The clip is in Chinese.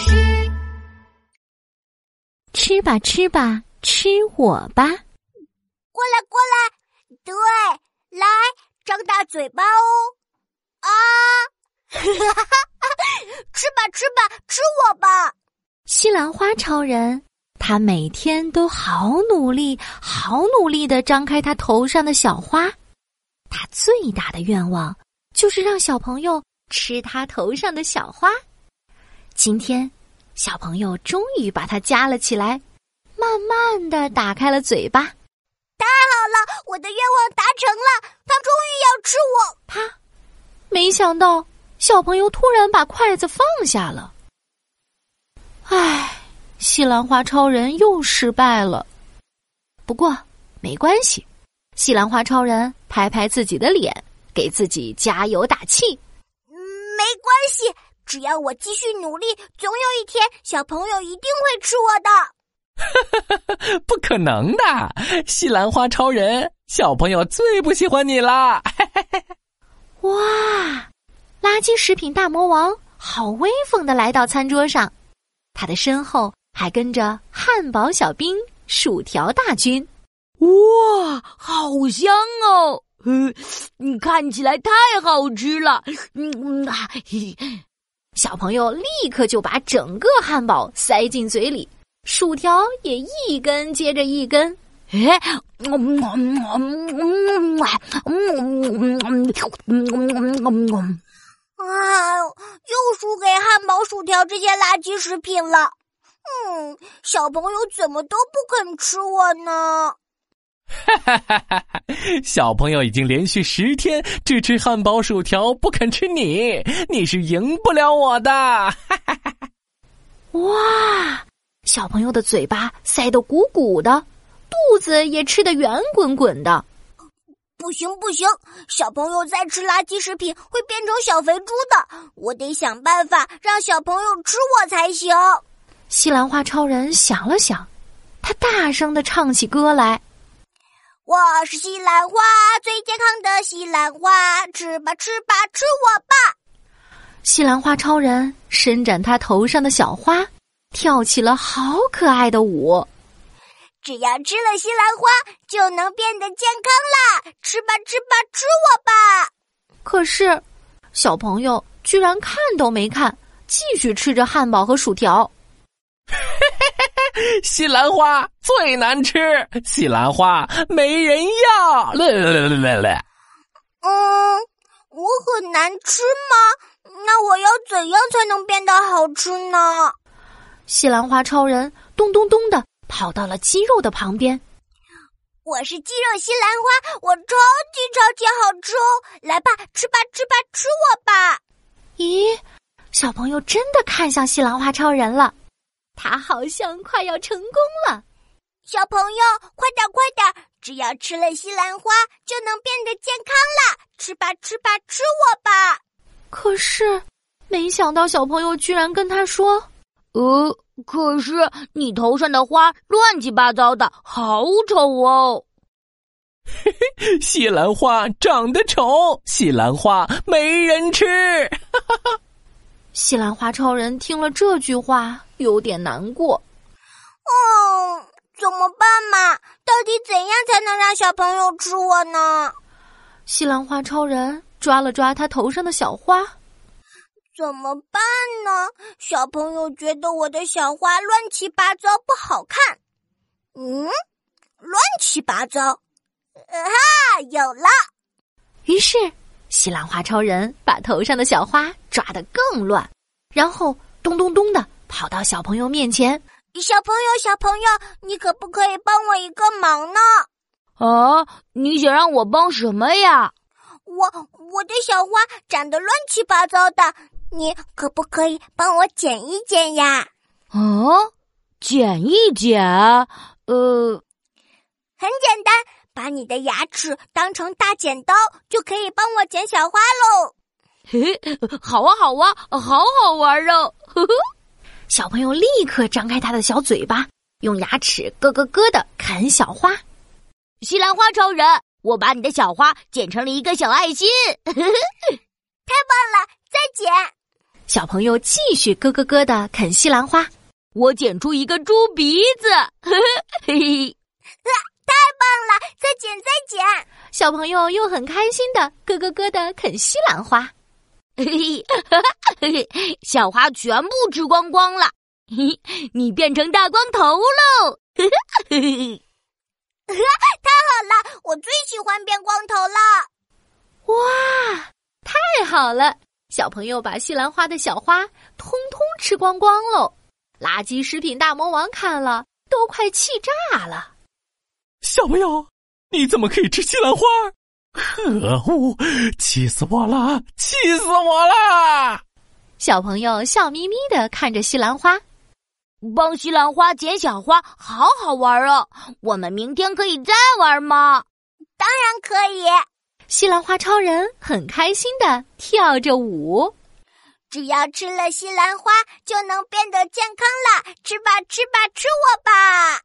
事。吃吧吃吧，吃我吧！过来过来，对，来张大嘴巴哦！啊，吃吧吃吧，吃我吧！西兰花超人，他每天都好努力，好努力的张开他头上的小花。他最大的愿望就是让小朋友吃他头上的小花。今天，小朋友终于把它夹了起来，慢慢的打开了嘴巴。太好了，我的愿望达成了，他终于要吃我。啪！没想到，小朋友突然把筷子放下了。唉，西兰花超人又失败了。不过没关系，西兰花超人拍拍自己的脸，给自己加油打气。没关系。只要我继续努力，总有一天小朋友一定会吃我的。不可能的，西兰花超人，小朋友最不喜欢你啦！哇，垃圾食品大魔王好威风的来到餐桌上，他的身后还跟着汉堡小兵、薯条大军。哇，好香哦！嗯，看起来太好吃了。嗯啊。小朋友立刻就把整个汉堡塞进嘴里，薯条也一根接着一根。哎，啊！又输给汉堡、薯条这些垃圾食品了。嗯，小朋友怎么都不肯吃我呢？哈哈哈哈哈！小朋友已经连续十天只吃汉堡薯条，不肯吃你，你是赢不了我的！哈哈哈哈哇，小朋友的嘴巴塞得鼓鼓的，肚子也吃得圆滚滚的。不行不行，小朋友再吃垃圾食品会变成小肥猪的，我得想办法让小朋友吃我才行。西兰花超人想了想，他大声的唱起歌来。我是西兰花，最健康的西兰花，吃吧吃吧吃我吧！西兰花超人伸展他头上的小花，跳起了好可爱的舞。只要吃了西兰花，就能变得健康啦！吃吧吃吧吃我吧！可是，小朋友居然看都没看，继续吃着汉堡和薯条。西兰花最难吃，西兰花没人要。来来来来来，嗯，我很难吃吗？那我要怎样才能变得好吃呢？西兰花超人咚咚咚的跑到了鸡肉的旁边。我是鸡肉西兰花，我超级超级好吃哦！来吧，吃吧吃吧吃我吧！咦，小朋友真的看向西兰花超人了。他好像快要成功了，小朋友，快点快点！只要吃了西兰花，就能变得健康了！吃吧吃吧吃我吧！可是，没想到小朋友居然跟他说：“呃，可是你头上的花乱七八糟的，好丑哦！”嘿嘿，西兰花长得丑，西兰花没人吃。西兰花超人听了这句话。有点难过，哦，怎么办嘛？到底怎样才能让小朋友吃我呢？西兰花超人抓了抓他头上的小花，怎么办呢？小朋友觉得我的小花乱七八糟不好看，嗯，乱七八糟，哈，有了。于是，西兰花超人把头上的小花抓得更乱，然后咚咚咚的。跑到小朋友面前，小朋友，小朋友，你可不可以帮我一个忙呢？啊，你想让我帮什么呀？我我的小花长得乱七八糟的，你可不可以帮我剪一剪呀？啊，剪一剪，呃，很简单，把你的牙齿当成大剪刀，就可以帮我剪小花喽。嘿，好啊，好啊，好好玩哦，呵呵。小朋友立刻张开他的小嘴巴，用牙齿咯咯咯的啃小花。西兰花超人，我把你的小花剪成了一个小爱心，太棒了！再剪。小朋友继续咯咯咯的啃西兰花。我剪出一个猪鼻子，嘿嘿，太棒了！再剪，再剪。小朋友又很开心的咯咯咯的啃西兰花。嘿嘿，小花全部吃光光了。嘿，你变成大光头喽！嘿嘿，太好了，我最喜欢变光头了。哇，太好了！小朋友把西兰花的小花通通吃光光喽。垃圾食品大魔王看了都快气炸了。小朋友，你怎么可以吃西兰花？可恶！气死我了！气死我了！小朋友笑眯眯的看着西兰花，帮西兰花捡小花，好好玩哦！我们明天可以再玩吗？当然可以。西兰花超人很开心的跳着舞。只要吃了西兰花，就能变得健康了。吃吧，吃吧，吃我吧！